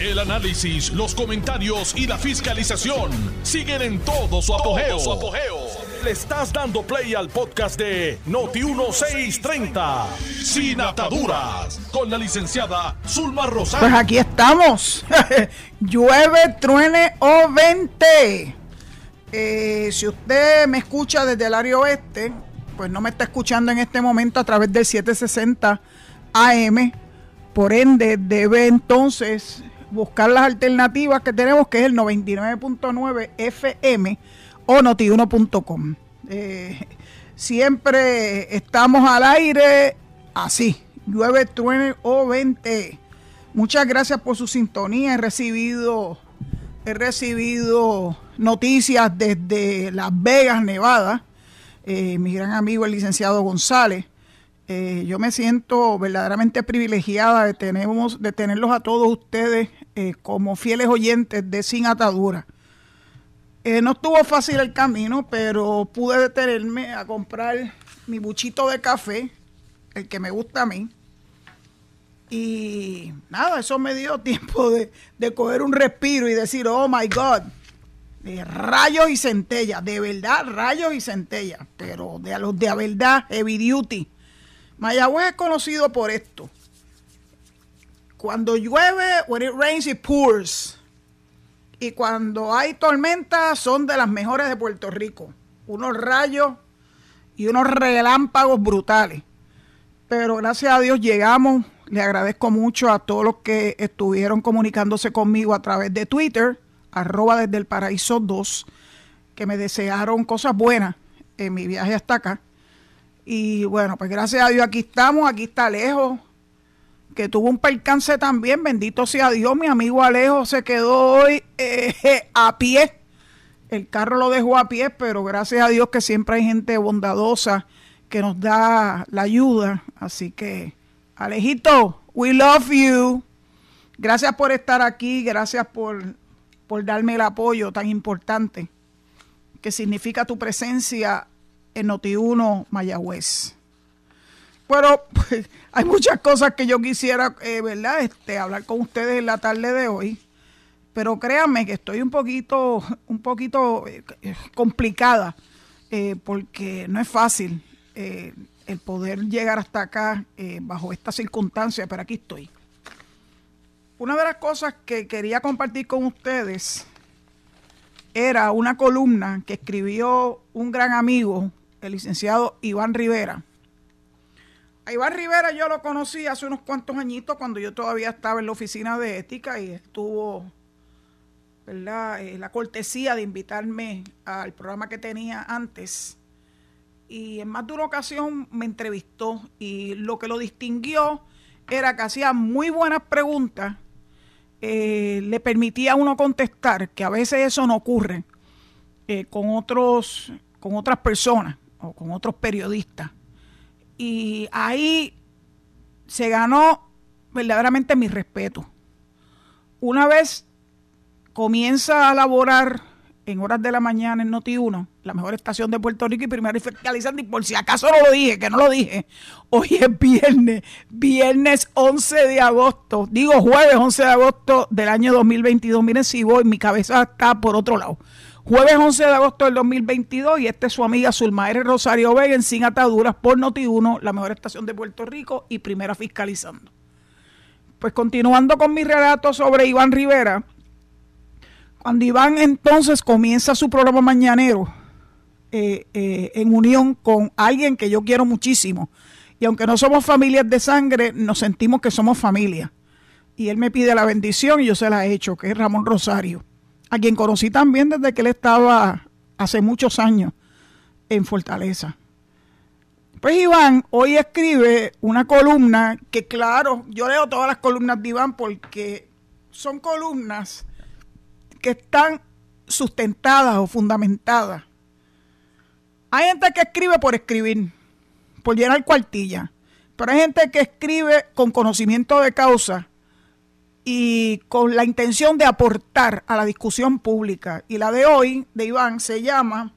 El análisis, los comentarios y la fiscalización siguen en todo su apogeo. Le estás dando play al podcast de Noti1630, Sin Ataduras, con la licenciada Zulma Rosario. Pues aquí estamos. Llueve, truene o vente. Eh, si usted me escucha desde el área oeste, pues no me está escuchando en este momento a través del 760 AM. Por ende, debe entonces buscar las alternativas que tenemos, que es el 99.9 FM o notiuno.com. Eh, siempre estamos al aire así, llueve, truene o vente. Muchas gracias por su sintonía. He recibido, he recibido noticias desde Las Vegas, Nevada. Eh, mi gran amigo el licenciado González. Eh, yo me siento verdaderamente privilegiada de, tenemos, de tenerlos a todos ustedes eh, como fieles oyentes de Sin Atadura. no estuvo fácil el camino, pero pude detenerme a comprar mi buchito de café, el que me gusta a mí. Y nada, eso me dio tiempo de, de coger un respiro y decir, oh my God, rayos y centellas, de verdad, rayos y centellas, pero de a los de a verdad, heavy duty. Mayagüez es conocido por esto. Cuando llueve, when it rains, it pours. Y cuando hay tormentas, son de las mejores de Puerto Rico. Unos rayos y unos relámpagos brutales. Pero gracias a Dios llegamos. Le agradezco mucho a todos los que estuvieron comunicándose conmigo a través de Twitter arroba desde el paraíso 2, que me desearon cosas buenas en mi viaje hasta acá. Y bueno, pues gracias a Dios aquí estamos, aquí está Alejo, que tuvo un percance también, bendito sea Dios, mi amigo Alejo se quedó hoy eh, a pie. El carro lo dejó a pie, pero gracias a Dios que siempre hay gente bondadosa que nos da la ayuda. Así que, Alejito, we love you. Gracias por estar aquí, gracias por por darme el apoyo tan importante que significa tu presencia en Noti1 Mayagüez. Pero pues, hay muchas cosas que yo quisiera, eh, ¿verdad? Este, hablar con ustedes en la tarde de hoy. Pero créanme que estoy un poquito, un poquito eh, complicada, eh, porque no es fácil el poder llegar hasta acá bajo estas circunstancias, pero aquí estoy. Una de las cosas que quería compartir con ustedes era una columna que escribió un gran amigo, el licenciado Iván Rivera. A Iván Rivera yo lo conocí hace unos cuantos añitos cuando yo todavía estaba en la oficina de ética y estuvo ¿verdad? Eh, la cortesía de invitarme al programa que tenía antes. Y en más de una ocasión me entrevistó y lo que lo distinguió era que hacía muy buenas preguntas eh, le permitía a uno contestar, que a veces eso no ocurre eh, con, otros, con otras personas o con otros periodistas. Y ahí se ganó verdaderamente mi respeto. Una vez comienza a laborar en horas de la mañana en Noti1, la mejor estación de Puerto Rico y primero fiscalizando, y por si acaso no lo dije, que no lo dije, hoy es viernes, viernes 11 de agosto, digo jueves 11 de agosto del año 2022, miren si voy, mi cabeza está por otro lado. Jueves 11 de agosto del 2022 y esta es su amiga Zulmaere Rosario Vega en Sin Ataduras por Noti1, la mejor estación de Puerto Rico y primera fiscalizando. Pues continuando con mi relato sobre Iván Rivera, cuando Iván entonces comienza su programa mañanero eh, eh, en unión con alguien que yo quiero muchísimo, y aunque no somos familias de sangre, nos sentimos que somos familia. Y él me pide la bendición y yo se la he hecho, que es Ramón Rosario, a quien conocí también desde que él estaba hace muchos años en Fortaleza. Pues Iván hoy escribe una columna que claro, yo leo todas las columnas de Iván porque son columnas que están sustentadas o fundamentadas. Hay gente que escribe por escribir, por llenar cuartilla, pero hay gente que escribe con conocimiento de causa y con la intención de aportar a la discusión pública. Y la de hoy, de Iván, se llama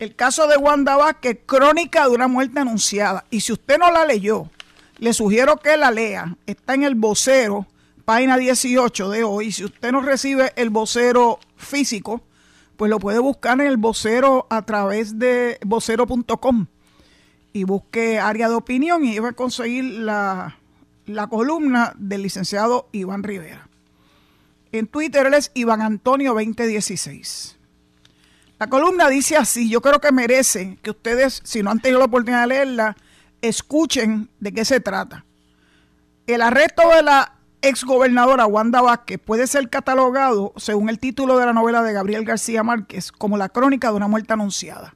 El caso de Wanda Vázquez, crónica de una muerte anunciada. Y si usted no la leyó, le sugiero que la lea. Está en el vocero página 18 de hoy. Si usted no recibe el vocero físico, pues lo puede buscar en el vocero a través de vocero.com y busque área de opinión y va a conseguir la, la columna del licenciado Iván Rivera. En Twitter es Iván Antonio 2016. La columna dice así, yo creo que merece que ustedes, si no han tenido la oportunidad de leerla, escuchen de qué se trata. El arresto de la exgobernadora Wanda Vázquez puede ser catalogado, según el título de la novela de Gabriel García Márquez, como la crónica de una muerte anunciada.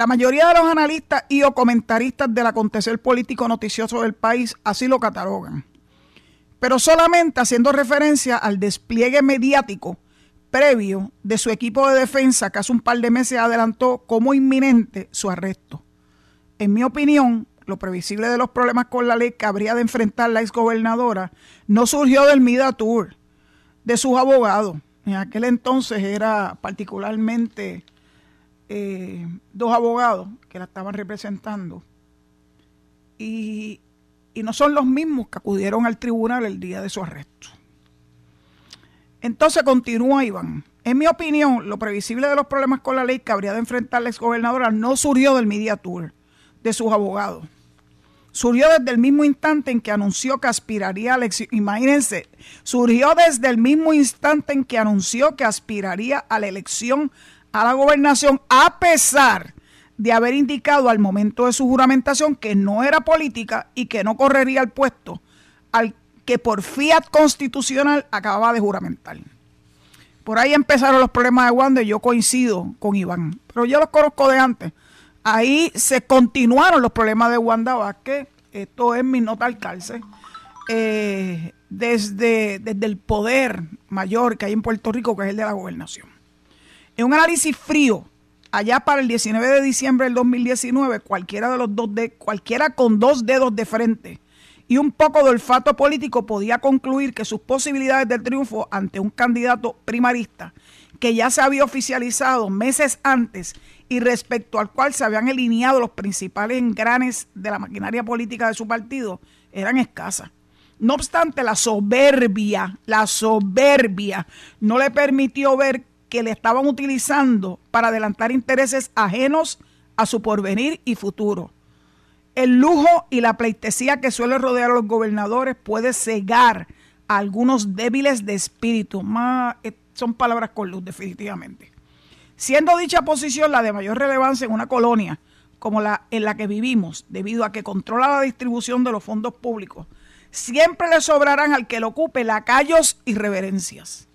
La mayoría de los analistas y o comentaristas del acontecer político noticioso del país así lo catalogan, pero solamente haciendo referencia al despliegue mediático previo de su equipo de defensa que hace un par de meses adelantó como inminente su arresto. En mi opinión, lo previsible de los problemas con la ley que habría de enfrentar la exgobernadora no surgió del Mida Tour, de sus abogados. En aquel entonces era particularmente eh, dos abogados que la estaban representando. Y, y no son los mismos que acudieron al tribunal el día de su arresto. Entonces continúa Iván. En mi opinión, lo previsible de los problemas con la ley que habría de enfrentar la exgobernadora no surgió del Media Tour, de sus abogados. Surgió desde el mismo instante en que anunció que aspiraría a la elección. Imagínense, surgió desde el mismo instante en que anunció que aspiraría a la elección a la gobernación, a pesar de haber indicado al momento de su juramentación que no era política y que no correría al puesto al que por fiat constitucional acababa de juramentar. Por ahí empezaron los problemas de Wanda y yo coincido con Iván, pero yo los conozco de antes. Ahí se continuaron los problemas de Wanda Vázquez, esto es mi nota al calce, eh, desde, desde el poder mayor que hay en Puerto Rico, que es el de la gobernación. En un análisis frío, allá para el 19 de diciembre del 2019, cualquiera de los dos de, cualquiera con dos dedos de frente y un poco de olfato político podía concluir que sus posibilidades de triunfo ante un candidato primarista que ya se había oficializado meses antes y respecto al cual se habían alineado los principales engranes de la maquinaria política de su partido, eran escasas. No obstante, la soberbia, la soberbia no le permitió ver que le estaban utilizando para adelantar intereses ajenos a su porvenir y futuro. El lujo y la pleitesía que suele rodear a los gobernadores puede cegar a algunos débiles de espíritu. Eh, son palabras con luz, definitivamente. Siendo dicha posición la de mayor relevancia en una colonia como la en la que vivimos, debido a que controla la distribución de los fondos públicos, siempre le sobrarán al que lo ocupe lacayos y reverencias.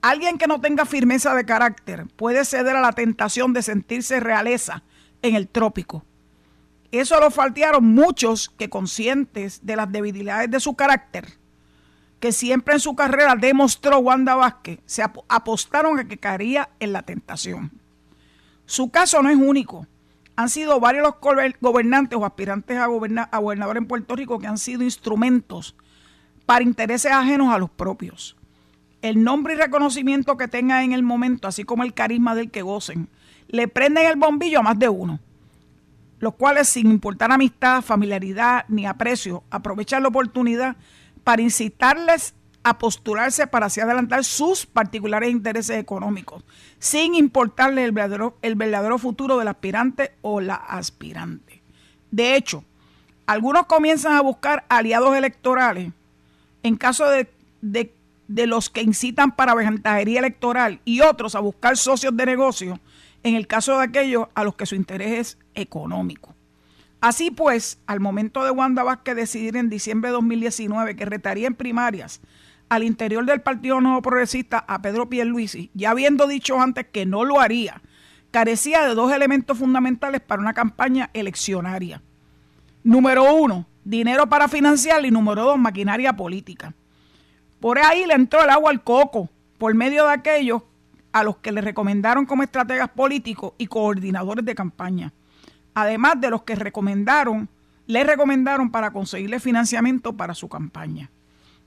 Alguien que no tenga firmeza de carácter puede ceder a la tentación de sentirse realeza en el trópico. Eso lo faltearon muchos que conscientes de las debilidades de su carácter, que siempre en su carrera demostró Wanda Vázquez, se apostaron a que caería en la tentación. Su caso no es único. Han sido varios los gobernantes o aspirantes a, a gobernador en Puerto Rico que han sido instrumentos para intereses ajenos a los propios. El nombre y reconocimiento que tengan en el momento, así como el carisma del que gocen, le prenden el bombillo a más de uno, los cuales sin importar amistad, familiaridad ni aprecio, aprovechan la oportunidad para incitarles a postularse para así adelantar sus particulares intereses económicos, sin importarle el verdadero, el futuro del aspirante o la aspirante. De hecho, algunos comienzan a buscar aliados electorales en caso de, de, de los que incitan para ventajería electoral y otros a buscar socios de negocio en el caso de aquellos a los que su interés es económico. Así pues, al momento de Wanda Vázquez decidir en diciembre de 2019 que retaría en primarias al interior del Partido Nuevo Progresista a Pedro Pierluisi, ya habiendo dicho antes que no lo haría, carecía de dos elementos fundamentales para una campaña eleccionaria. Número uno, dinero para financiar y número dos, maquinaria política. Por ahí le entró el agua al coco por medio de aquellos a los que le recomendaron como estrategas políticos y coordinadores de campaña además de los que recomendaron, le recomendaron para conseguirle financiamiento para su campaña.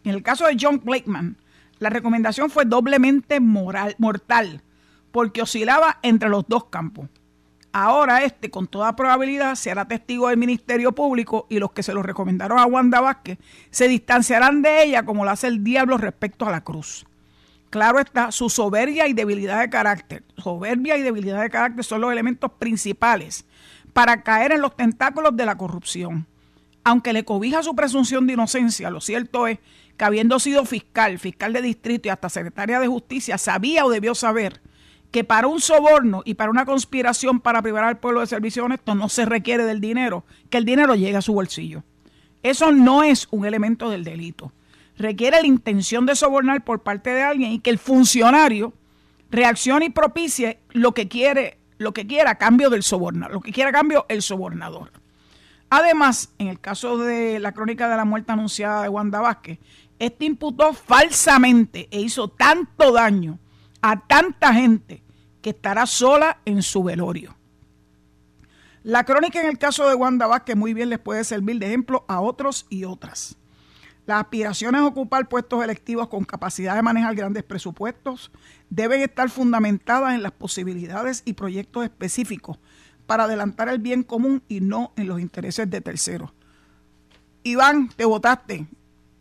En el caso de John Blakeman, la recomendación fue doblemente moral, mortal, porque oscilaba entre los dos campos. Ahora este, con toda probabilidad, será testigo del Ministerio Público y los que se lo recomendaron a Wanda Vázquez se distanciarán de ella como lo hace el diablo respecto a la cruz. Claro está, su soberbia y debilidad de carácter. Soberbia y debilidad de carácter son los elementos principales para caer en los tentáculos de la corrupción. Aunque le cobija su presunción de inocencia, lo cierto es que habiendo sido fiscal, fiscal de distrito y hasta secretaria de justicia, sabía o debió saber que para un soborno y para una conspiración para privar al pueblo de servicio honesto no se requiere del dinero, que el dinero llegue a su bolsillo. Eso no es un elemento del delito. Requiere la intención de sobornar por parte de alguien y que el funcionario reaccione y propicie lo que quiere, lo que quiera a cambio del sobornador, lo que quiera cambio el sobornador. Además, en el caso de la crónica de la muerte anunciada de Wanda Vázquez, este imputó falsamente e hizo tanto daño a tanta gente que estará sola en su velorio. La crónica en el caso de Wanda Vázquez muy bien les puede servir de ejemplo a otros y otras. Las aspiraciones a ocupar puestos electivos con capacidad de manejar grandes presupuestos deben estar fundamentadas en las posibilidades y proyectos específicos para adelantar el bien común y no en los intereses de terceros. Iván, te votaste.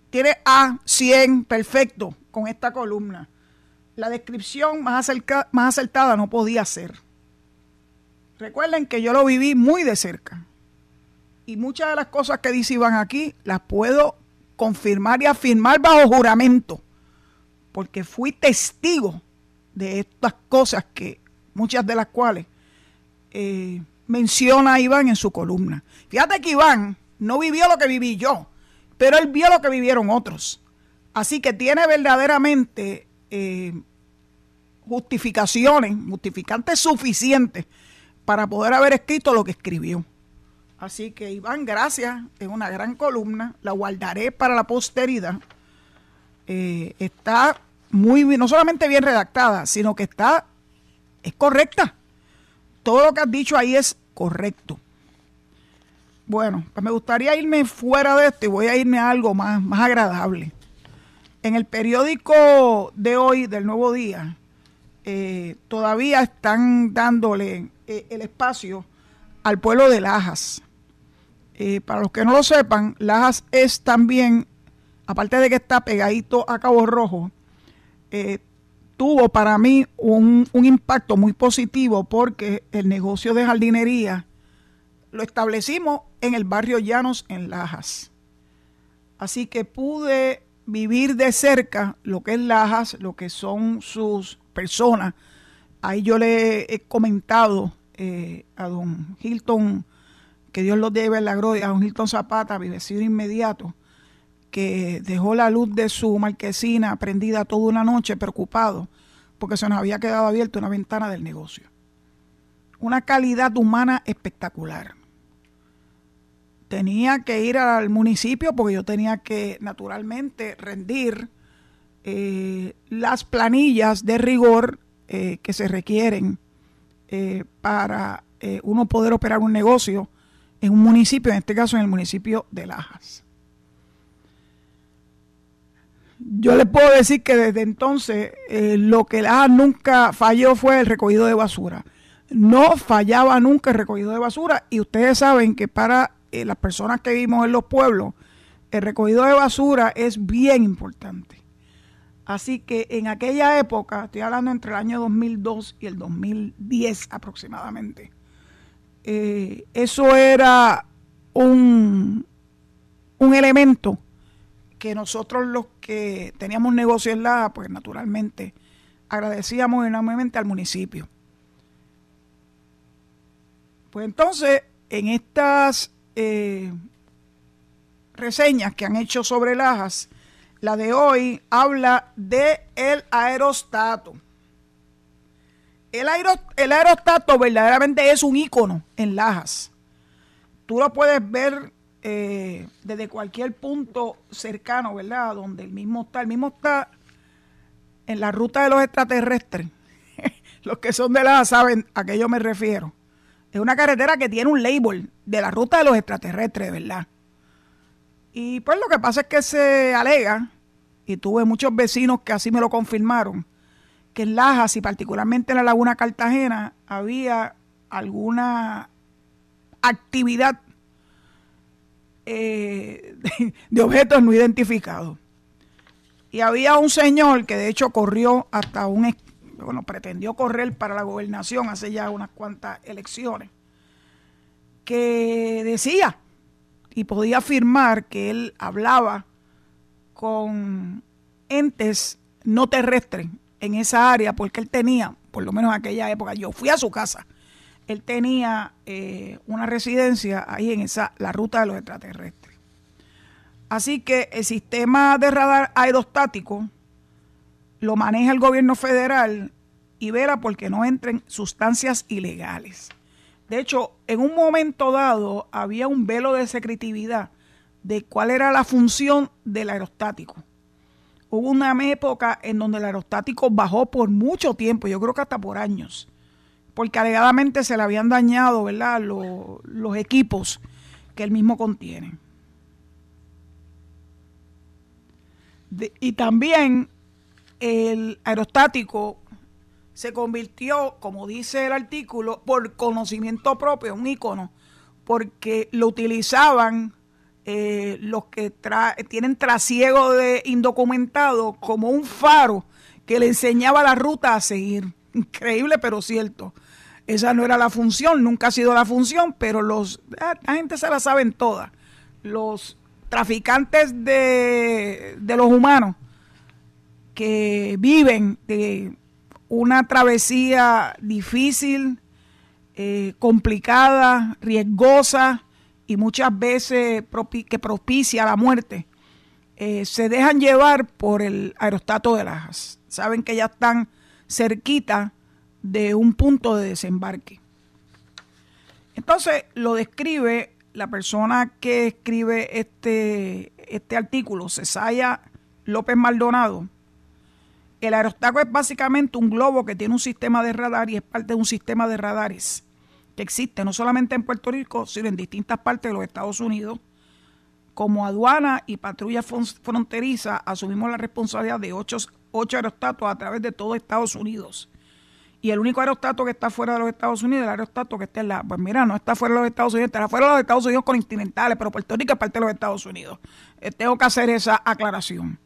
Tienes A 100, perfecto, con esta columna la descripción más, más acertada no podía ser. Recuerden que yo lo viví muy de cerca. Y muchas de las cosas que dice Iván aquí las puedo confirmar y afirmar bajo juramento. Porque fui testigo de estas cosas que, muchas de las cuales eh, menciona Iván en su columna. Fíjate que Iván no vivió lo que viví yo, pero él vio lo que vivieron otros. Así que tiene verdaderamente eh, justificaciones, justificantes suficientes para poder haber escrito lo que escribió. Así que Iván, gracias, es una gran columna, la guardaré para la posteridad. Eh, está muy no solamente bien redactada, sino que está, es correcta. Todo lo que has dicho ahí es correcto. Bueno, pues me gustaría irme fuera de esto y voy a irme a algo más, más agradable. En el periódico de hoy, del Nuevo Día, eh, todavía están dándole eh, el espacio al pueblo de Lajas. Eh, para los que no lo sepan, Lajas es también, aparte de que está pegadito a Cabo Rojo, tuvo para mí un, un impacto muy positivo porque el negocio de jardinería lo establecimos en el barrio Llanos en Lajas. Así que pude vivir de cerca lo que es Lajas, lo que son sus personas. Ahí yo le he comentado eh, a don Hilton, que Dios lo debe en la gloria, a don Hilton Zapata, mi vecino inmediato, que dejó la luz de su marquesina prendida toda una noche preocupado porque se nos había quedado abierta una ventana del negocio. Una calidad humana espectacular. Tenía que ir al municipio porque yo tenía que naturalmente rendir eh, las planillas de rigor eh, que se requieren eh, para uno poder operar un negocio en un municipio, en este caso en el municipio de Lajas. Yo les puedo decir que desde entonces lo que Lajas nunca falló fue el recogido de basura. No fallaba nunca el recogido de basura y ustedes saben que para las personas que vivimos en los pueblos, el recogido de basura es bien importante. Así que en aquella época, estoy hablando entre el año 2002 y el 2010 aproximadamente, eh, eso era un, un elemento que nosotros los que teníamos negocios en la, pues naturalmente agradecíamos enormemente al municipio. Pues entonces, en estas eh, reseñas que han hecho sobre Lajas, la de hoy habla de el aerostato. El, aerostato verdaderamente es un icono en Lajas. Tú lo puedes ver eh, desde cualquier punto cercano, ¿verdad? Donde el mismo está. El mismo está en la ruta de los extraterrestres. los que son de Lajas saben a qué yo me refiero. Es una carretera que tiene un label de la ruta de los extraterrestres, ¿verdad? Y pues lo que pasa es que se alega, y tuve muchos vecinos que así me lo confirmaron, que en Lajas y particularmente en la Laguna Cartagena había alguna actividad eh, de objetos no identificados. Y había un señor que de hecho corrió hasta un, bueno, pretendió correr para la gobernación hace ya unas cuantas elecciones, que decía y podía afirmar que él hablaba con entes no terrestres en esa área porque él tenía, por lo menos en aquella época, yo fui a su casa, él tenía eh, una residencia ahí en esa, la ruta de los extraterrestres. Así que el sistema de radar aerostático lo maneja el gobierno federal y vela porque no entren sustancias ilegales. De hecho, en un momento dado había un velo de secretividad de cuál era la función del aerostático. Hubo una época en donde el aerostático bajó por mucho tiempo, yo creo que hasta por años, porque alegadamente se le habían dañado ¿verdad? Los, los equipos que él mismo contiene. y también el aerostático se convirtió, como dice el artículo, por conocimiento propio, un icono, porque lo utilizaban eh, los que tienen trasiego de indocumentado como un faro que le enseñaba la ruta a seguir. Increíble, pero cierto. Esa no era la función, nunca ha sido la función, pero los, ah, la gente se la saben todas. Los traficantes de, de los humanos que viven de una travesía difícil, eh, complicada, riesgosa y muchas veces que propicia la muerte, eh, se dejan llevar por el aerostato de Lajas. Saben que ya están cerquita de un punto de desembarque. Entonces lo describe la persona que escribe este, este artículo, Cesaya López Maldonado. El aerostaco es básicamente un globo que tiene un sistema de radar y es parte de un sistema de radares que existe no solamente en Puerto Rico, sino en distintas partes de los Estados Unidos. Como aduana y patrulla fronteriza, asumimos la responsabilidad de ocho, ocho aerostatos a través de todo Estados Unidos. Y el único aerostato que está fuera de los Estados Unidos el aerostato que está en la. Pues mira, no está fuera de los Estados Unidos, está fuera de los Estados Unidos continentales, pero Puerto Rico es parte de los Estados Unidos. Eh, tengo que hacer esa aclaración.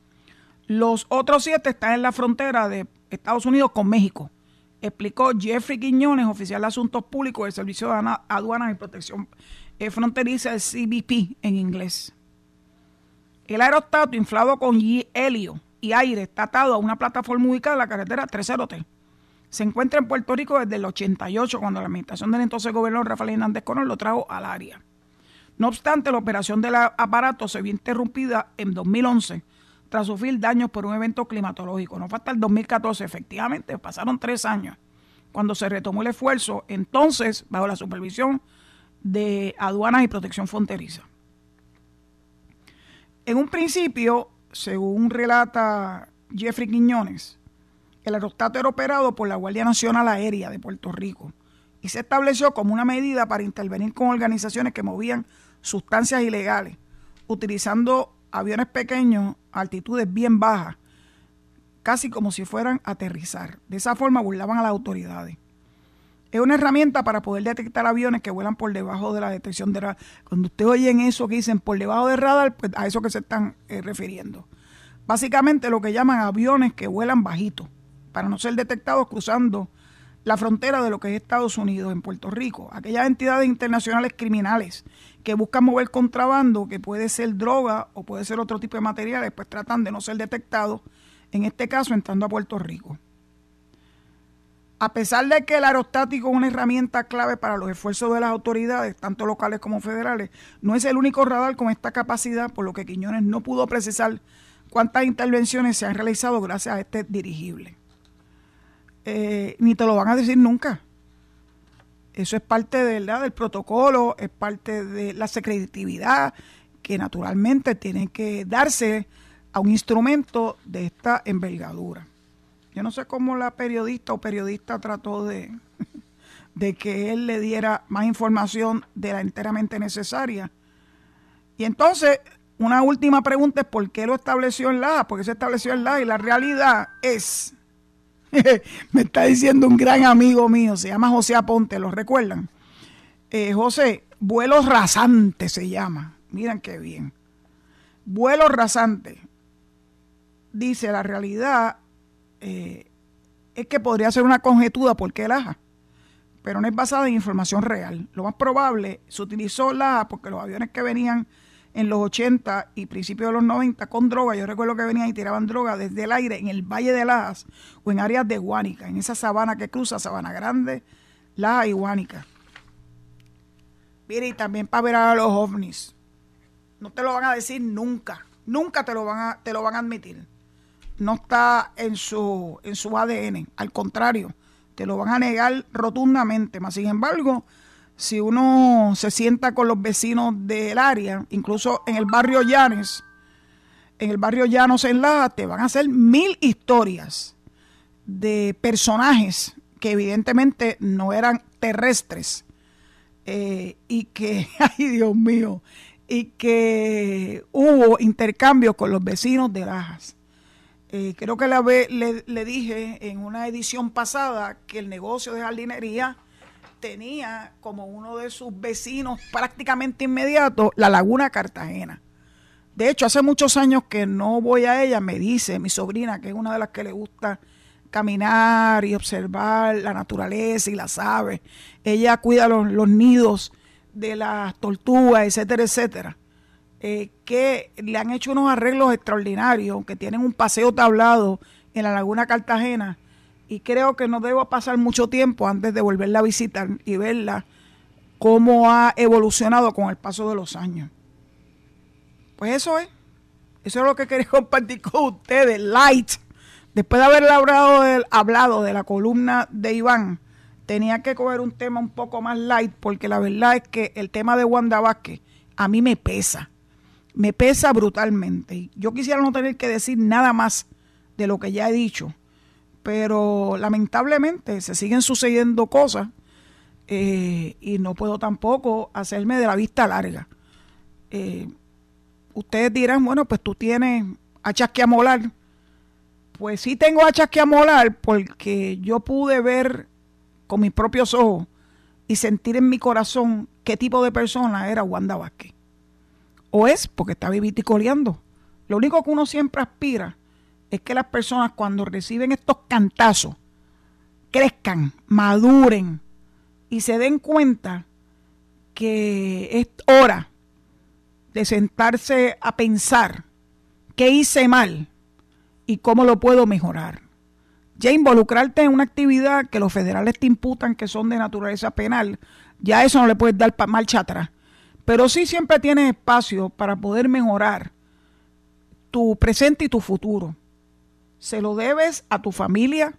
Los otros siete están en la frontera de Estados Unidos con México, explicó Jeffrey Quiñones, oficial de Asuntos Públicos del Servicio de Aduanas y Protección eh, Fronteriza, el CBP en inglés. El aerostato inflado con helio y aire está atado a una plataforma ubicada en la carretera 303. Se encuentra en Puerto Rico desde el 88, cuando la administración del entonces gobernador Rafael Hernández Colón lo trajo al área. No obstante, la operación del aparato se vio interrumpida en 2011 tras sufrir daños por un evento climatológico. No fue hasta el 2014, efectivamente, pasaron tres años cuando se retomó el esfuerzo, entonces bajo la supervisión de aduanas y protección fronteriza. En un principio, según relata Jeffrey Quiñones, el aerostato era operado por la Guardia Nacional Aérea de Puerto Rico y se estableció como una medida para intervenir con organizaciones que movían sustancias ilegales, utilizando aviones pequeños altitudes bien bajas, casi como si fueran a aterrizar. De esa forma burlaban a las autoridades. Es una herramienta para poder detectar aviones que vuelan por debajo de la detección de radar. Cuando usted oyen eso que dicen por debajo del radar, pues a eso que se están eh, refiriendo. Básicamente lo que llaman aviones que vuelan bajito, para no ser detectados cruzando la frontera de lo que es Estados Unidos en Puerto Rico. Aquellas entidades internacionales criminales que buscan mover contrabando, que puede ser droga o puede ser otro tipo de materiales, pues tratan de no ser detectados, en este caso entrando a Puerto Rico. A pesar de que el aerostático es una herramienta clave para los esfuerzos de las autoridades, tanto locales como federales, no es el único radar con esta capacidad, por lo que Quiñones no pudo precisar cuántas intervenciones se han realizado gracias a este dirigible. Eh, ni te lo van a decir nunca. Eso es parte del protocolo, es parte de la secretividad que naturalmente tiene que darse a un instrumento de esta envergadura. Yo no sé cómo la periodista o periodista trató de, de que él le diera más información de la enteramente necesaria. Y entonces, una última pregunta es por qué lo estableció en la, porque se estableció en la y la realidad es me está diciendo un gran amigo mío, se llama José Aponte, ¿lo recuerdan? Eh, José, vuelo rasante se llama. Miren qué bien. Vuelo rasante. Dice, la realidad eh, es que podría ser una conjetura porque el AJA, pero no es basada en información real. Lo más probable, se utilizó la porque los aviones que venían en los 80 y principios de los 90 con droga. Yo recuerdo que venían y tiraban droga desde el aire en el Valle de Lajas o en áreas de Guánica, en esa sabana que cruza Sabana Grande, Lajas y Guánica. Mire, y también para ver a los ovnis. No te lo van a decir nunca. Nunca te lo van a, te lo van a admitir. No está en su, en su ADN. Al contrario, te lo van a negar rotundamente. Más sin embargo, si uno se sienta con los vecinos del área, incluso en el barrio Llanes, en el barrio Llanos en la, te van a hacer mil historias de personajes que evidentemente no eran terrestres eh, y que, ay Dios mío, y que hubo intercambio con los vecinos de Lajas. Eh, creo que le, le dije en una edición pasada que el negocio de jardinería tenía como uno de sus vecinos prácticamente inmediato la Laguna Cartagena. De hecho, hace muchos años que no voy a ella, me dice mi sobrina, que es una de las que le gusta caminar y observar la naturaleza y las aves. Ella cuida los, nidos de las tortugas, etcétera, etcétera. Eh, que le han hecho unos arreglos extraordinarios, que tienen un paseo tablado en la Laguna Cartagena y creo que no debo pasar mucho tiempo antes de volverla a visitar y verla cómo ha evolucionado con el paso de los años. Pues eso es. Eso es lo que quería compartir con ustedes. Light. Después de haber hablado de, la columna de Iván, tenía que coger un tema un poco más light porque la verdad es que el tema de Wanda Vázquez a mí me pesa. Me pesa brutalmente. Yo quisiera no tener que decir nada más de lo que ya he dicho pero lamentablemente se siguen sucediendo cosas eh, y no puedo tampoco hacerme de la vista larga. Eh, ustedes dirán, bueno, pues tú tienes hachas que amolar. Pues sí tengo hachas que amolar porque yo pude ver con mis propios ojos y sentir en mi corazón qué tipo de persona era Wanda Vázquez. O es porque está viviticoleando. Lo único que uno siempre aspira es que las personas cuando reciben estos cantazos crezcan, maduren y se den cuenta que es hora de sentarse a pensar qué hice mal y cómo lo puedo mejorar. Ya involucrarte en una actividad que los federales te imputan que son de naturaleza penal, ya eso no le puedes dar marcha atrás. Pero sí siempre tienes espacio para poder mejorar tu presente y tu futuro se lo debes a tu familia,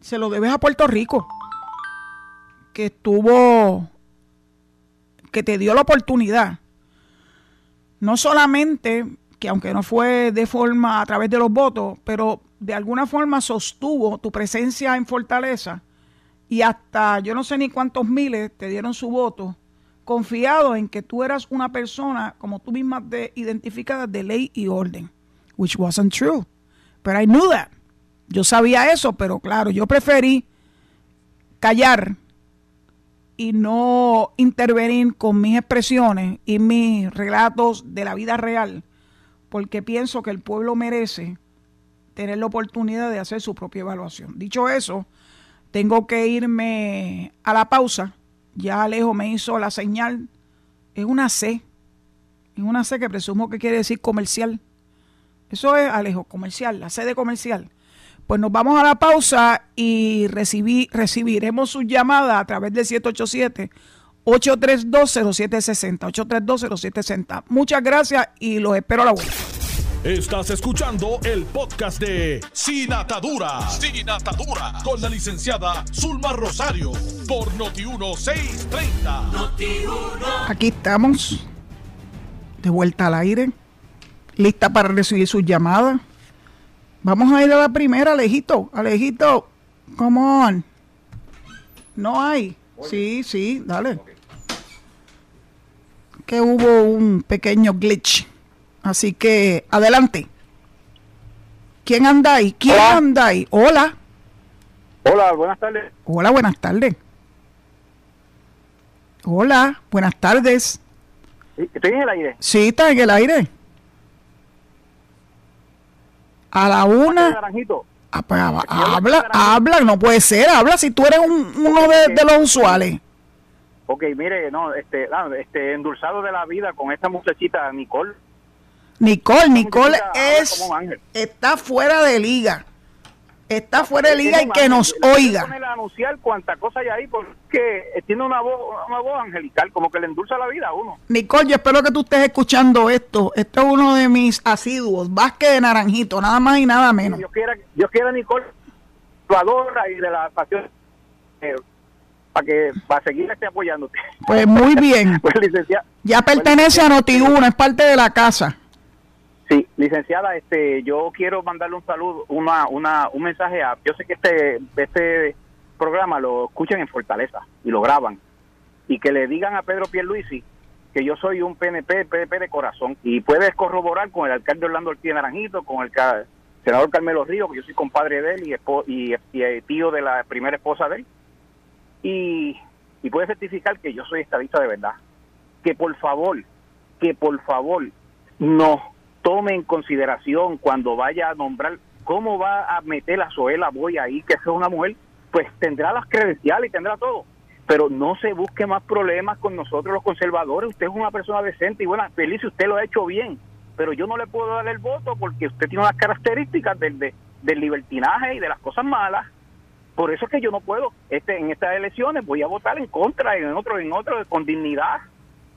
se lo debes a Puerto Rico, que estuvo, que te dio la oportunidad, no solamente que aunque no fue de forma a través de los votos, pero de alguna forma sostuvo tu presencia en Fortaleza y hasta yo no sé ni cuántos miles te dieron su voto, confiado en que tú eras una persona, como tú misma te identificada, de ley y orden which wasn't true. But I knew that. Yo sabía eso, pero claro, yo preferí callar y no intervenir con mis expresiones y mis relatos de la vida real, porque pienso que el pueblo merece tener la oportunidad de hacer su propia evaluación. Dicho eso, tengo que irme a la pausa. Ya Alejo me hizo la señal. Es una C. Es una C que presumo que quiere decir comercial. Eso es Alejo Comercial, la sede comercial. Pues nos vamos a la pausa y recibiremos su llamada a través del 787 8320760 8320760. Muchas gracias y los espero a la vuelta. Estás escuchando el podcast de Sin Atadura. Sin Atadura. Con la licenciada Zulma Rosario. Por Noti1630. Aquí estamos. De vuelta al aire lista para recibir sus llamadas. Vamos a ir a la primera, Alejito. Alejito, come on. No hay. Sí, sí, dale. Que hubo un pequeño glitch. Así que, adelante. ¿Quién anda ahí? ¿Quién Hola. anda ahí? Hola. Hola, buenas tardes. Hola, buenas tardes. Hola, buenas tardes. Estoy en el aire. Sí, está en el aire. A la una. Naranjito. Ah, pues, hab- habla, habla, no puede ser, habla si tú eres un- uno de, de los usuales. Ok, mire, no, este, ah, este, endulzado de la vida con esta muchachita Nicole. Nicole, Nicole es, está fuera de liga. Está fuera de liga y que nos oiga. anunciar cuánta cosa hay ahí porque tiene una voz, una voz angelical, como que le endulza la vida a uno. Nicole, yo espero que tú estés escuchando esto. Este es uno de mis asiduos, Vázquez de Naranjito, nada más y nada menos. Dios quiera, Dios quiera Nicole lo adora y de la pasión eh, para que para seguir este apoyándote. Pues muy bien. Pues Ya pertenece a Noti1, es parte de la casa. Sí, licenciada, este, yo quiero mandarle un saludo, una, una, un mensaje a, yo sé que este, este programa lo escuchan en Fortaleza y lo graban y que le digan a Pedro Pierluisi que yo soy un PNP, PNP de corazón y puedes corroborar con el alcalde Orlando Ortiz Naranjito, con el senador Carmelo Río, que yo soy compadre de él y, y, y, eh, tío de la primera esposa de él y, y puede certificar que yo soy estadista de verdad. Que por favor, que por favor nos tome en consideración cuando vaya a nombrar cómo va a meter a Zoela Boy ahí, que es una mujer, pues tendrá las credenciales y tendrá todo. Pero no se busque más problemas con nosotros los conservadores. Usted es una persona decente y buena, feliz, usted lo ha hecho bien. Pero yo no le puedo dar el voto porque usted tiene unas características del, de- del libertinaje y de las cosas malas. Por eso es que yo no puedo, este, en estas elecciones voy a votar en contra, en otro, en otro, con dignidad.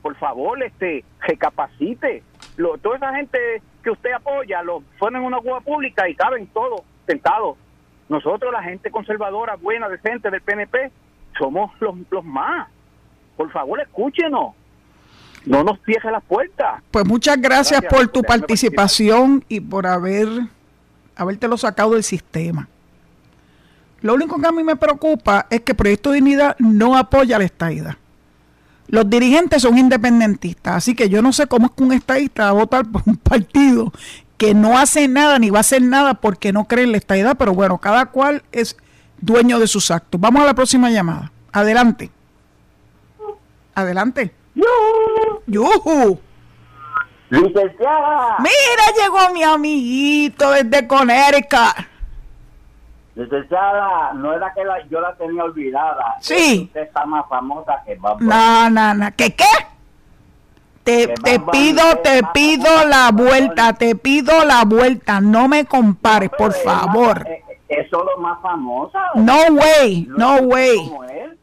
Por favor, este, recapacite. Lo, toda esa gente que usted apoya, lo ponen en una cueva pública y caben todos sentados. Nosotros, la gente conservadora, buena, decente del PNP, somos los, los más. Por favor, escúchenos. No nos cierre las puertas. Pues muchas gracias, Gracias por tu participación y por haber habértelo sacado del sistema. Lo único que a mí me preocupa es que Proyecto Dignidad no apoya la estadidad. Los dirigentes son independentistas, así que yo no sé cómo es que un estadista va a votar por un partido que no hace nada ni va a hacer nada porque no cree en la estadidad, pero bueno, cada cual es dueño de sus actos. Vamos a la próxima llamada. Adelante. Adelante. ¡Yujú! Licenciada, Mira, llegó mi amiguito desde Connecticut. Licenciada, no era que la, yo la tenía olvidada. Sí. Usted está más famosa que Bad Bunny. No, no, no. ¿Qué qué? Te, Que te pido, es te pido la vuelta, te pido la vuelta. No me compares, por es favor. eh, eh, Eso es lo más famosa. No way, no es way. como él.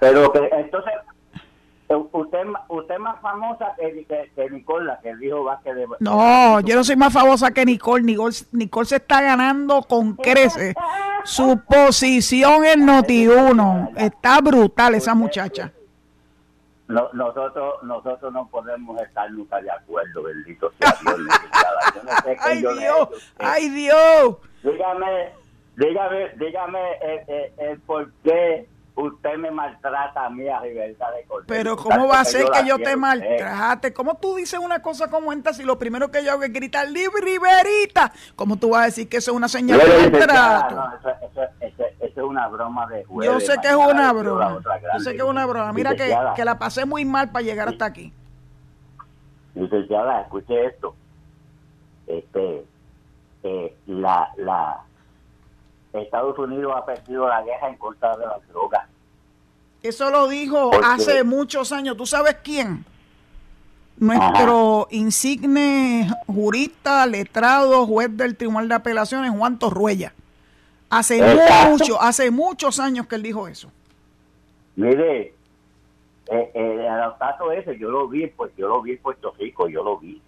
Pero que entonces, eh, usted, usted es más famosa que, que, que Nicole, la que dijo Vázquez de No, yo no soy más famosa que Nicole. Nicole, Nicole se está ganando con creces su posición en Noti1. Está brutal esa muchacha. No, nosotros, nosotros no podemos estar nunca de acuerdo, bendito sea Dios. Yo no sé Ay yo Dios, hecho a usted. ay Dios. Dígame, dígame, dígame eh, eh, eh, por qué usted me maltrata a mí a Libertad de Cordero. Pero ¿cómo va a ser que yo te maltrate? ¿Cómo tú dices una cosa como esta si lo primero que yo hago es gritar "Libre, Riverita? ¿Cómo tú vas a decir que eso es una señal Yo de le dije, "Ah, maltrato? no, eso, eso, eso, eso es una broma de Yo jueves. sé que es una broma. Yo sé que es una broma. Mira que, que la pasé muy mal para llegar hasta aquí. Licenciada, escuche esto. Este, eh, la, la, Estados Unidos ha perdido la guerra en contra de las drogas. Eso lo dijo hace muchos años. ¿Tú sabes quién? Nuestro insigne jurista, letrado, juez del Tribunal de Apelaciones, Juan Torruella. Hace mucho, hace muchos años que él dijo eso. Mire, eh, eh, el aerostato ese, yo lo vi, pues yo lo vi en Puerto Rico, yo lo vi.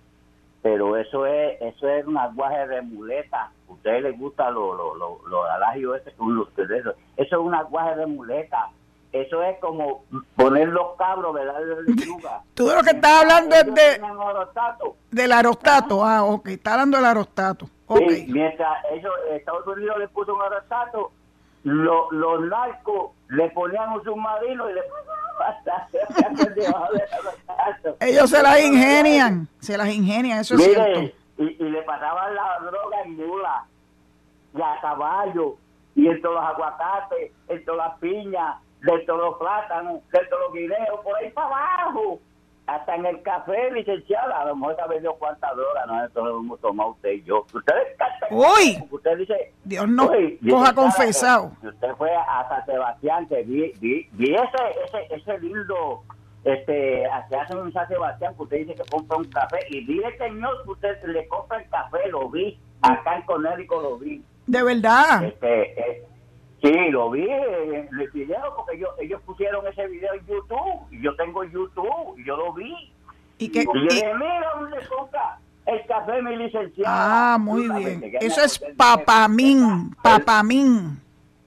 Pero eso es eso es un aguaje de muleta. A ustedes les gusta lo, lo, lo, lo alagios ese, los. Eso es un aguaje de muleta. Eso es como poner los cabros, ¿verdad? Tú de lo que estás hablando es de, del aerostato. Ah, ok. Está hablando del. Sí, mientras ellos, Estados Unidos le puso un aerostato, lo- los narcos le ponían un submarino y le Ellos se las ingenian. Se las ingenian, eso es Mire, cierto. y, y le pasaban la droga en mula y a caballo y en todos los aguacates, en todas las piñas, de todos los plátanos, de todos los guineos, por ahí para abajo. Hasta en el café, licenciada, a lo mejor Dios cuántas drogas, no, eso lo hemos tomado usted y yo. Ustedes cantan, Uy. Usted dice, Dios no coja licenciada, confesado. Usted fue a San Sebastián, que vi, vi, vi ese, ese, ese lindo, este, que hacen en San Sebastián, que usted dice que compra un café, y vi el señor que usted le compra el café, lo vi, acá en Conérico lo vi. De verdad. Este, eh, sí, lo vi en el video, porque ellos, ellos pusieron ese video en YouTube, y yo tengo YouTube, y yo lo vi. Y que, Y yo y- dije, mira dónde compra el café mi licenciada. ah, muy bien. Eso es papamín, papamín.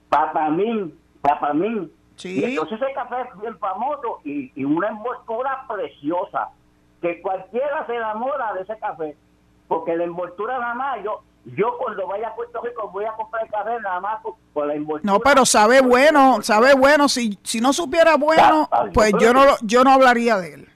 Papamín, papamín. Sí. Y entonces ese café es bien famoso y, y una envoltura preciosa, que cualquiera se enamora de ese café, porque la envoltura nada más, yo yo cuando vaya a Puerto Rico voy a comprar el café nada más por, por la envoltura. No, pero sabe bueno, sabe bueno. Si, si no supiera bueno, Ah, pues yo yo no, yo no hablaría de él.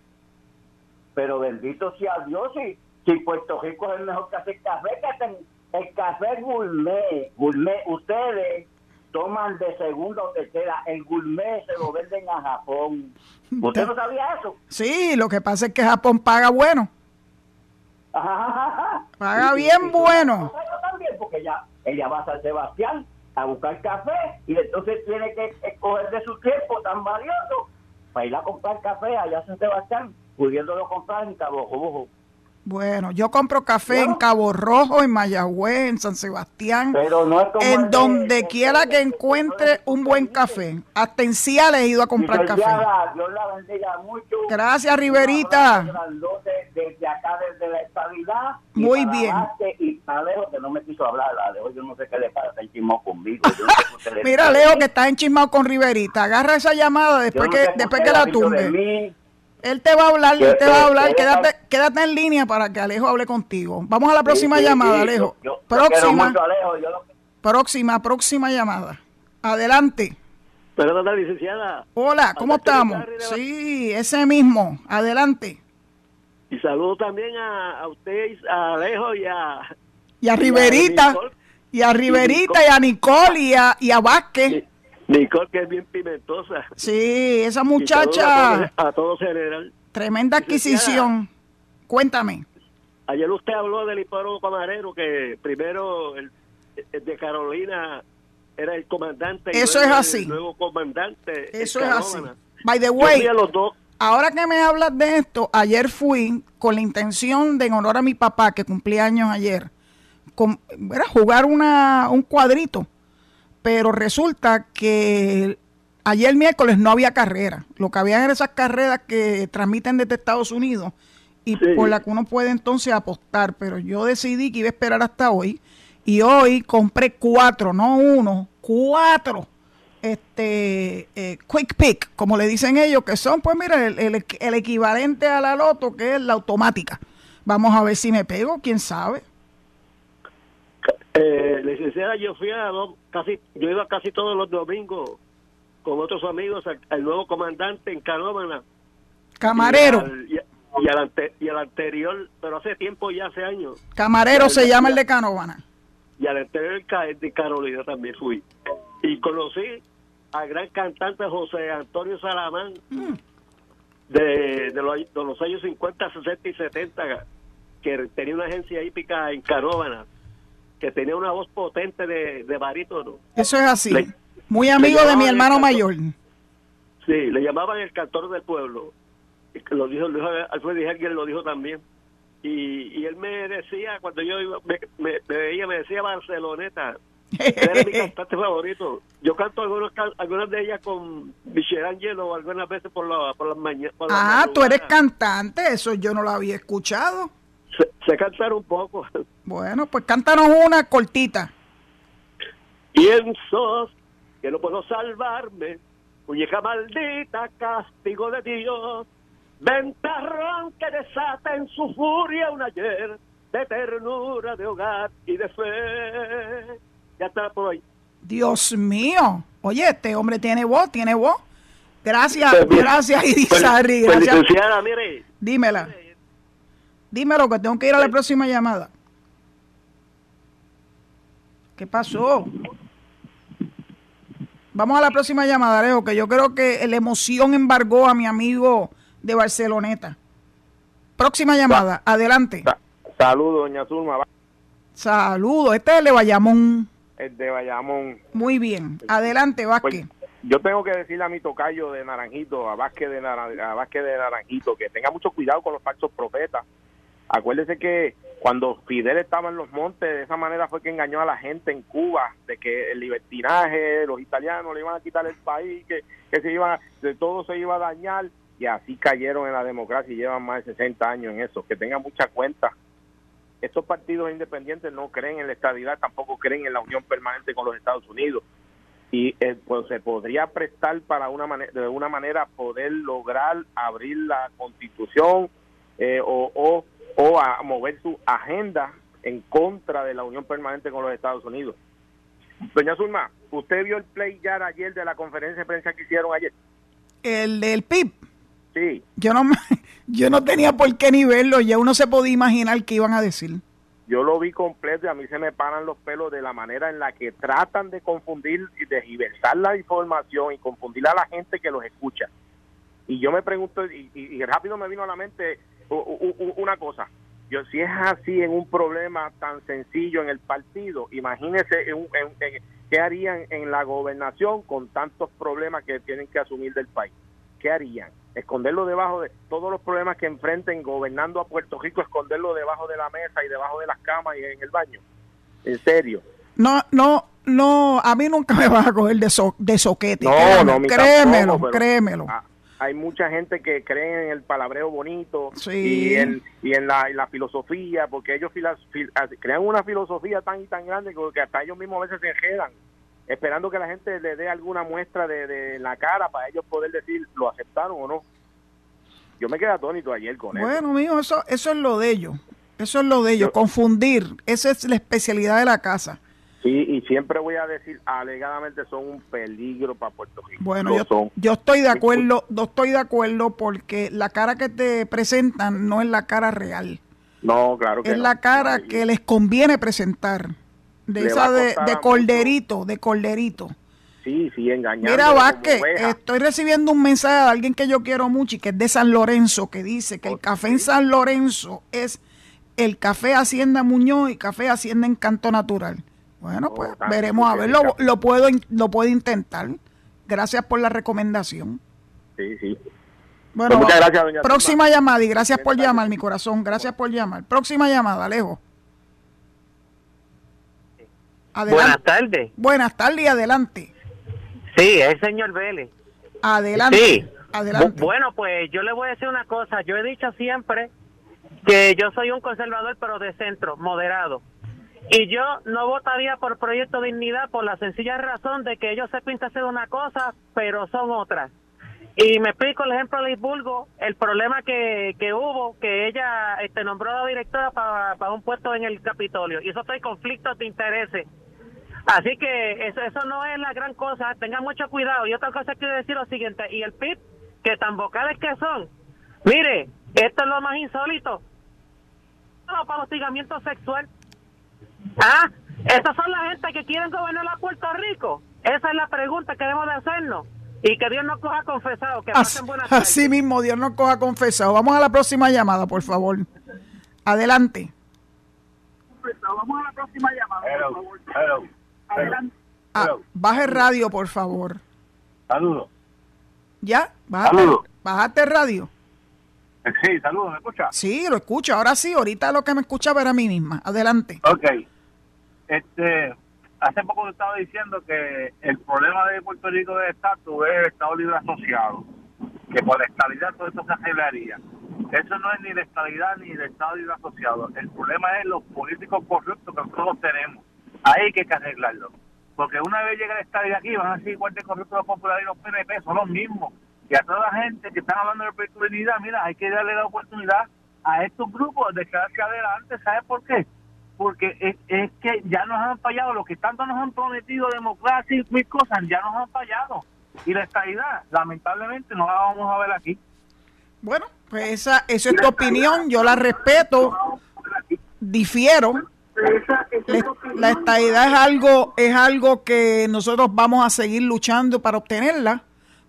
Pero bendito sea Dios, si, si Puerto Rico es el mejor que hace café, que hacen el café gourmet, gourmet, ustedes toman de segunda o tercera, el gourmet se lo venden a Japón. ¿Usted no sabía eso? Sí, lo que pasa es que Japón paga bueno. Paga bien bueno. También, porque ella, ella va a San Sebastián a buscar café y entonces tiene que escoger de su tiempo tan valioso para ir a comprar café allá a San Sebastián, pudiéndolo comprar en Cabo Rojo. Bueno, yo compro café en. Cabo Rojo, en Mayagüez, en San Sebastián, Pero no es como el en de- donde quiera que encuentre un buen café. Hasta en Ciales he ido a comprar café. Licenciada, Dios la bendiga mucho. Gracias, Riverita. Desde acá, desde la estabilidad. Muy bien. Y que no me quiso hablar. Alejo, yo no sé qué le pasa, está enchismado conmigo. Yo no sé Mira. Leo, que está enchismado con Riverita. Agarra esa llamada después no sé que después que la tumbe. Él te va a hablar, Que- él te va a hablar. Quédate, quédate en línea para que Alejo hable contigo. Vamos a la próxima Sí, llamada, sí, Alejo. yo- yo- yo próxima, mucho a Alejo, yo lo- próxima, próxima llamada. Adelante. Perdona, licenciada. Hola, ¿cómo estamos? Sí, ese mismo. Adelante. Y saludo también a, a usted, a Alejo y a, Y a Y a Riverita. Y a Riverita y a Nicole y a, y a Vázquez. Nicole, que es bien pimentosa. Sí, esa muchacha, A todos general. tremenda adquisición. Cuéntame. Ayer usted habló del hipódromo camarero, que primero el, el de Carolina era el comandante. Eso es el así. nuevo comandante. Eso es así. By the way, fui a los dos. ahora que me hablas de esto, ayer fui con la intención de en honor a mi papá, que cumplía años ayer, con, era jugar una, un cuadrito. Pero resulta que ayer miércoles no había carrera. Lo que había eran esas carreras que transmiten desde Estados Unidos y Sí. por la que uno puede entonces apostar. Pero yo decidí que iba a esperar hasta hoy. Y hoy compré cuatro, no uno, cuatro este eh, quick pick, como le dicen ellos, que son, pues mira, el, el- el equivalente a la loto, que es la automática. Vamos a ver si me pego, quién sabe. Eh, licenciada, yo fui a dos- casi, yo iba casi todos los domingos con otros amigos al, al nuevo comandante en Canóvana. Camarero, Y al, y- y al ante- y al anterior, pero hace tiempo ya, hace años. camarero se llama el de Canovana. Y al anterior de Carolina también fui. Y conocí al gran cantante José Antonio Salamán de, de, los, de los años 50, 60 y 70, que tenía una agencia hípica en Canóvana, que tenía una voz potente de, de barítono. Eso es así. Le- Muy amigo de mi hermano mayor. Sí, le llamaban el cantor del pueblo. Lo dijo, lo dijo Alfredo Díaz, lo dijo también. Y, y él me decía, cuando yo iba- me, me- me veía, me decía Barceloneta. Él era mi cantante favorito. Yo canto algunos, algunas de ellas con Michelangelo algunas veces por, la, por las mañanas. Ah, tú eres cantante, eso yo no lo había escuchado. Sé, sé cantar un poco. Bueno, pues cántanos una cortita. Pienso que no puedo salvarme, muñeca maldita, castigo de Dios, ventarrón que desata en su furia un ayer de ternura, de hogar y de fe. Ya está por ahí. Dios mío. Oye, este hombre tiene voz, tiene voz. Gracias, Pues gracias, Irizarry. Pues, Gracias. licenciada, mire, Dímela. Dímelo, que tengo que ir a la próxima llamada. ¿Qué pasó? Vamos a la próxima llamada, Alejo, que yo creo que la emoción embargó a mi amigo de Barceloneta. Próxima llamada, adelante. Saludos, doña Zulma. Saludos, este es el de Bayamón. El de Bayamón. Muy bien, adelante, Vázquez. Pues, yo tengo que decirle a mi tocayo de Naranjito, a Vázquez de, a Vázquez de Naranjito, que tenga mucho cuidado con los falsos profetas. Acuérdese que cuando Fidel estaba en los montes, de esa manera fue que engañó a la gente en Cuba, de que el libertinaje, los italianos le iban a quitar el país, que, que se iba, de todo se iba a dañar, y así cayeron en la democracia y llevan más de 60 años en eso. Que tenga mucha cuenta. Estos partidos independientes no creen en la estabilidad, tampoco creen en la unión permanente con los Estados Unidos y eh, pues se podría prestar para una de una manera poder lograr abrir la constitución eh, o, o, a mover su agenda en contra de la unión permanente con los Estados Unidos. Doña Zulma, ¿usted vio el play ya ayer de la conferencia de prensa que hicieron ayer? El del PIB. Sí. Yo no, yo no tenía por qué ni verlo, ya uno se podía imaginar qué iban a decir yo lo vi completo y a mí se me paran los pelos de la manera en la que tratan de confundir y de diversar la información y confundir a la gente que los escucha. Y yo me pregunto, y, rápido me vino a la mente una cosa, yo si es así en un problema tan sencillo en el partido, imagínese en, qué harían en la gobernación con tantos problemas que tienen que asumir del país. ¿Qué harían? esconderlo debajo de todos los problemas que enfrenten gobernando a Puerto Rico, esconderlo debajo de la mesa y debajo de las camas y en el baño. En serio. No, no, no, a mí nunca me vas a coger de, de soquete. No, no, créemelo, créemelo. Hay mucha gente que cree en el palabreo bonito y en, y en la, la filosofía, porque ellos crean una filosofía tan y tan grande que hasta ellos mismos a veces se enredan esperando que la gente le dé alguna muestra de, la cara para ellos poder decir lo aceptaron o no. Yo me quedé atónito ayer con eso. Bueno, mío, eso, eso es lo de ellos. Eso es lo de ellos, confundir. Esa es la especialidad de la casa. Sí, y siempre voy a decir, alegadamente son un peligro para Puerto Rico. Bueno, yo, yo, estoy de acuerdo, no estoy de acuerdo porque la cara que te presentan no es la cara real. No, claro que Es la cara que les conviene presentar de esa de, de corderito, de corderito. Sí, sí, engañando. Mira, Vázquez, estoy recibiendo un mensaje de alguien que yo quiero mucho y que es de San Lorenzo, que dice que el café en San Lorenzo es el café Hacienda Muñoz y café Hacienda Encanto Natural. Bueno, oh, pues veremos a ver, lo, lo, puedo, lo puedo intentar. Gracias por la recomendación. Sí, sí. Bueno, pues muchas gracias, doña próxima llamada y gracias por llamar, mi corazón. Gracias por llamar. Próxima llamada, Alejo. Buenas tardes. Buenas tardes y adelante. Sí, es el señor Vélez. Adelante. Sí. Adelante. Bueno, pues yo le voy a decir una cosa. Yo he dicho siempre que yo soy un conservador, pero de centro, moderado. Y yo no votaría por Proyecto Dignidad por la sencilla razón de que ellos se pintan hacer una cosa, pero son otras. Y me explico el ejemplo de Isburgo, el problema que, que hubo, que ella este, nombró a la directora para, un puesto en el Capitolio. Y eso está en conflicto de intereses. Así que eso, eso no es la gran cosa, tengan mucho cuidado. Y otra cosa quiero decir lo siguiente, y el PIB, que tan vocales que son, mire, esto es lo más insólito, para hostigamiento sexual. Ah, estas son la gente que quieren gobernar a Puerto Rico. Esa es la pregunta que debemos de hacernos. Y que Dios nos coja confesado. Que así, así mismo, Dios nos coja confesado. Vamos a la próxima llamada, por favor. Adelante. Vamos a la próxima llamada, por favor. Ah, baje radio, por favor. Saludos. ¿Ya? Bájate, bájate radio. Sí, saludos, ¿me escucha? Sí, lo escucho. Ahora sí, ahorita lo que me escuchaba era a mí misma. Adelante. Ok. Este, hace poco estaba diciendo que el problema de Puerto Rico de estatus es el Estado Libre Asociado. Que por la estabilidad todo esto se arreglaría. Eso no es ni la estabilidad ni el Estado Libre Asociado. El problema es los políticos corruptos que todos tenemos Ahí hay que arreglarlo. Porque una vez llega el estadio aquí, van a ser igual de corruptos los populares y los PNP, son los mismos. Y a toda la gente que están hablando de oportunidad, mira, hay que darle la oportunidad a estos grupos de quedarse adelante. ¿Sabes por qué? Porque es, que ya nos han fallado, lo que tanto nos han prometido democracia y mil cosas, ya nos han fallado. Y la estabilidad, lamentablemente, no la vamos a ver aquí. Bueno, pues esa, esa es tu opinión, yo la respeto, difiero La estadidad es algo, es algo que nosotros vamos a seguir luchando para obtenerla,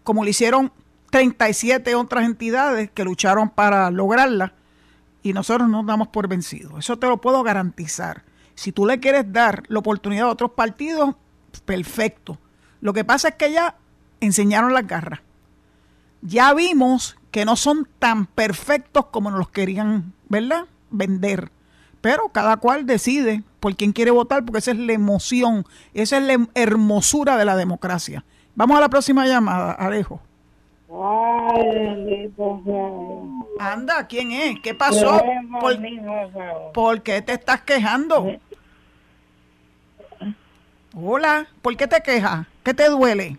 como lo hicieron 37 otras entidades que lucharon para lograrla y nosotros nos damos por vencidos. Eso te lo puedo garantizar. Si tú le quieres dar la oportunidad a otros partidos, perfecto. Lo que pasa es que ya enseñaron las garras. Ya vimos que no son tan perfectos como nos los querían, ¿verdad? Vender. Pero cada cual decide por quién quiere votar, porque esa es la emoción, esa es la hermosura de la democracia. Vamos a la próxima llamada, Alejo. Anda, ¿quién es? ¿Qué pasó? ¿Por, ¿Por qué te estás quejando? Hola, ¿por qué te quejas? ¿Qué te duele?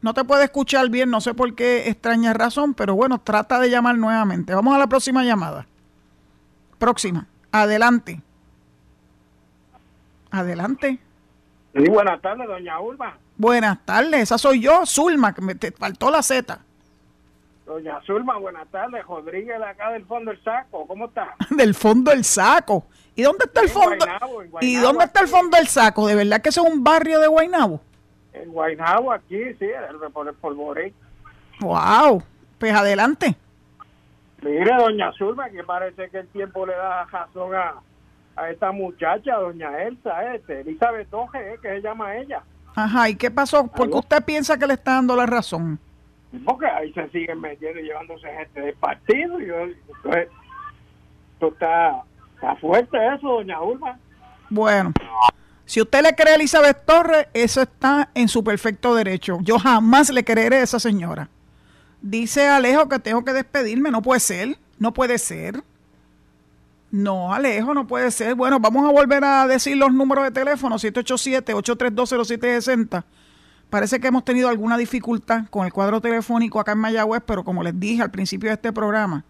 No te puede escuchar bien, no sé por qué extraña razón, pero bueno, trata de llamar nuevamente. Vamos a la próxima llamada. Próxima. Adelante. Adelante. Sí, buenas tardes, doña Ulma. Buenas tardes, esa soy yo, Zulma, que me te faltó la Z. Doña Zulma, buenas tardes. Rodríguez de acá del fondo del saco, ¿cómo está? del fondo del saco. ¿Y dónde está el En fondo? Guaynabo, en ¿Y dónde está el fondo del saco? ¿De verdad que eso es un barrio de Guaynabo? En Guaynabo, aquí, sí, por el polvorín. Wow. Pues adelante. Mire, doña Zulma, que parece que el tiempo le da razón a, a esta muchacha, doña Elsa, este, Elizabeth Doge, eh, que se llama ella. Ajá, ¿y qué pasó? ¿Por qué usted piensa que le está dando la razón? Porque ahí se siguen metiendo y llevándose gente del partido. Y yo, entonces, esto está, está fuerte eso, doña Ulma. Bueno, si usted le cree a Elizabeth Torres, eso está en su perfecto derecho. Yo jamás le creeré a esa señora. Dice Alejo que tengo que despedirme. No puede ser. No puede ser. No, Alejo, no puede ser. Bueno, vamos a volver a decir los números de teléfono. 787-832-0760. Parece que hemos tenido alguna dificultad con el cuadro telefónico acá en Mayagüez, pero como les dije al principio de este programa,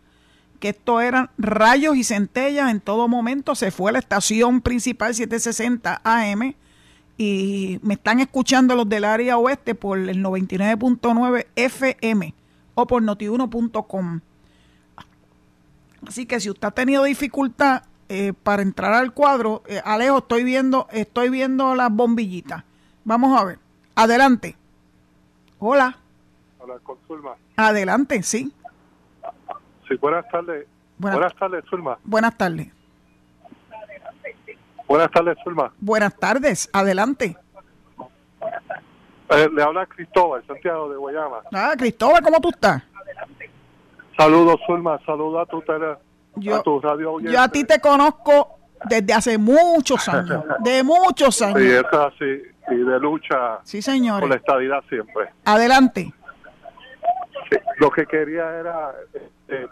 que esto eran rayos y centellas en todo momento. Se fue a la estación principal 760 AM y me están escuchando los del área oeste por el 99.9 FM o por notiuno.com. Así que si usted ha tenido dificultad eh, para entrar al cuadro, eh, Alejo, estoy viendo, estoy viendo las bombillitas. Vamos a ver. Adelante. Hola. Hola, con Zulma. Adelante, sí. Sí, buenas tardes. Buenas- Buenas tardes, Zulma. Buenas tardes. Buenas tardes, Zulma. Buenas tardes. Adelante. Eh, le habla Cristóbal, Santiago de Guayama. Ah, Cristóbal, ¿cómo tú estás? Saludos, Zulma. Saludos a tu, tele, Yo- a tu radio oyente. Yo a ti te conozco desde hace muchos años, de muchos Sí, años. eso es así. Y de lucha Sí, por la señores. estadidad siempre. Adelante. Sí, Lo que quería era... eh,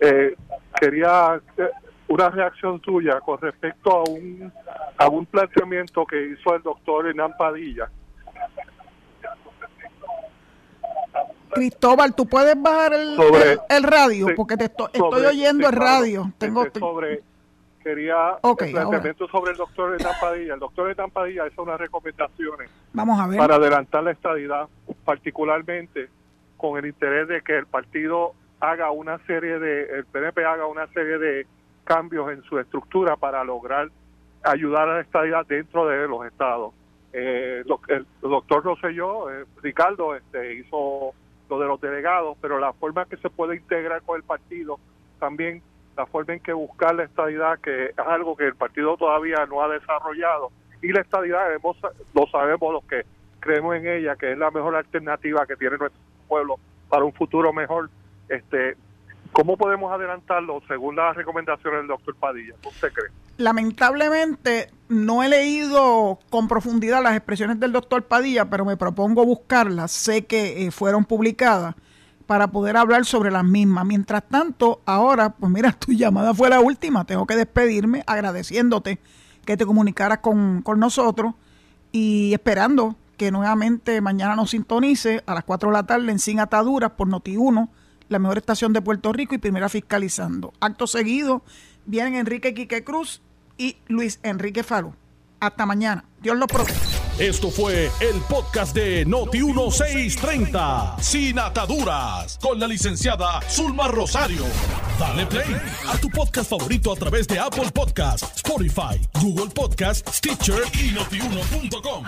eh, quería eh, una reacción tuya con respecto a un, a un planteamiento que hizo el doctor Hernán Padilla. Cristóbal, tú puedes bajar el, Sobre- el- el radio porque te sobre- estoy oyendo el radio. Tengo, Este, sobre quería Ok, el planteamiento sobre el doctor Hernán Padilla. El doctor Hernán Padilla hizo unas recomendaciones vamos a ver. para adelantar la estadidad, particularmente con el interés de que el partido haga una serie de, el PNP haga una serie de cambios en su estructura para lograr ayudar a la estadidad dentro de los estados. Eh, lo- el doctor Rosselló, eh, Ricardo, este, hizo de los delegados, pero la forma que se puede integrar con el partido, también la forma en que buscar la estadidad, que es algo que el partido todavía no ha desarrollado, y la estadidad hemos- lo sabemos los que creemos en ella, que es la mejor alternativa que tiene nuestro pueblo para un futuro mejor. Este, ¿Cómo podemos adelantarlo según las recomendaciones del doctor Padilla? ¿Qué ¿Usted cree? Lamentablemente no he leído con profundidad las expresiones del doctor Padilla, pero me propongo buscarlas. Sé que eh, fueron publicadas para poder hablar sobre las mismas. Mientras tanto, ahora, pues mira, tu llamada fue la última. Tengo que despedirme agradeciéndote que te comunicaras con, con nosotros y esperando que nuevamente mañana nos sintonice a las 4 de la tarde en Sin Ataduras por Noti1, la mejor estación de Puerto Rico y primera fiscalizando. Acto seguido vienen Enrique Quique Cruz y Luis Enrique Falú. Hasta mañana. Dios los proteja. Esto fue el podcast de Noti1630, sin ataduras, con la licenciada Zulma Rosario. Dale play a tu podcast favorito a través de Apple Podcasts, Spotify, Google Podcasts, Stitcher y notiuno.com.